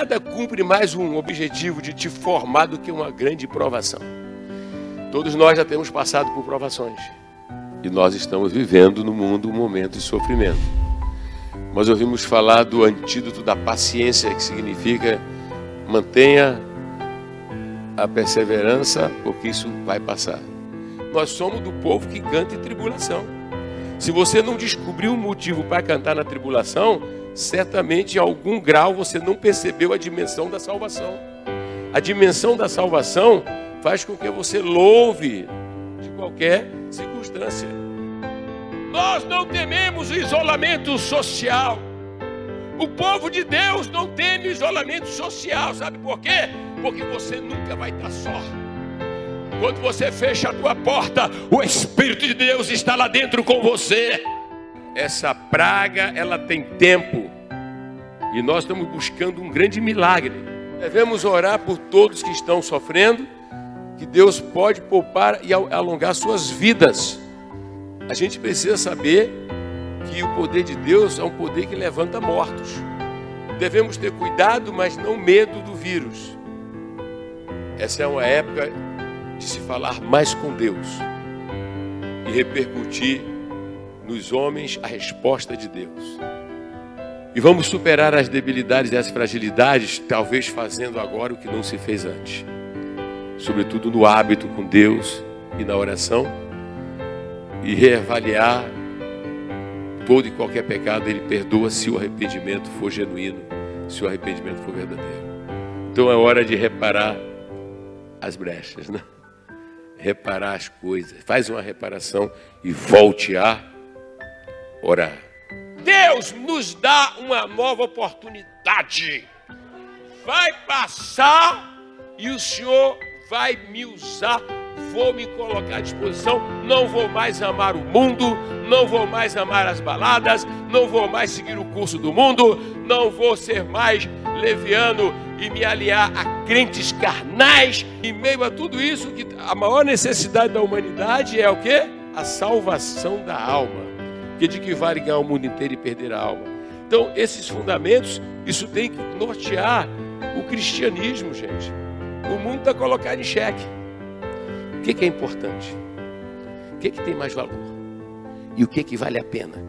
nada cumpre mais um objetivo de te formar do que uma grande provação. Todos nós já temos passado por provações. E nós estamos vivendo no mundo um momento de sofrimento. Nós ouvimos falar do antídoto da paciência, que significa mantenha a perseverança, porque isso vai passar. Nós somos do povo que canta em tribulação. Se você não descobriu um motivo para cantar na tribulação, certamente em algum grau você não percebeu a dimensão da salvação. A dimensão da salvação faz com que você louve de qualquer circunstância. Nós não tememos o isolamento social. O povo de Deus não teme o isolamento social, sabe por quê? Porque você nunca vai estar só. Quando você fecha a tua porta, o Espírito de Deus está lá dentro com você. Essa praga, ela tem tempo. E nós estamos buscando um grande milagre. Devemos orar por todos que estão sofrendo que Deus pode poupar e alongar suas vidas. A gente precisa saber que o poder de Deus é um poder que levanta mortos. Devemos ter cuidado, mas não medo do vírus. Essa é uma época de se falar mais com Deus e repercutir nos homens a resposta de Deus. E vamos superar as debilidades e as fragilidades, talvez fazendo agora o que não se fez antes sobretudo no hábito com Deus e na oração, e reavaliar todo e qualquer pecado, Ele perdoa se o arrependimento for genuíno, se o arrependimento for verdadeiro. Então é hora de reparar as brechas, né? Reparar as coisas. Faz uma reparação e volte a orar. Deus nos dá uma nova oportunidade. Vai passar e o Senhor vai me usar, vou me colocar à disposição, não vou mais amar o mundo, não vou mais amar as baladas, não vou mais seguir o curso do mundo, não vou ser mais leviano e me aliar a crentes carnais. Em meio a tudo isso, que a maior necessidade da humanidade é o que? A salvação da alma. Que de que vale ganhar o mundo inteiro e perder a alma? Então, esses fundamentos, isso tem que nortear o cristianismo, gente. O mundo está colocado em xeque. O que, é importante? O que, que tem mais valor? E o que, que vale a pena?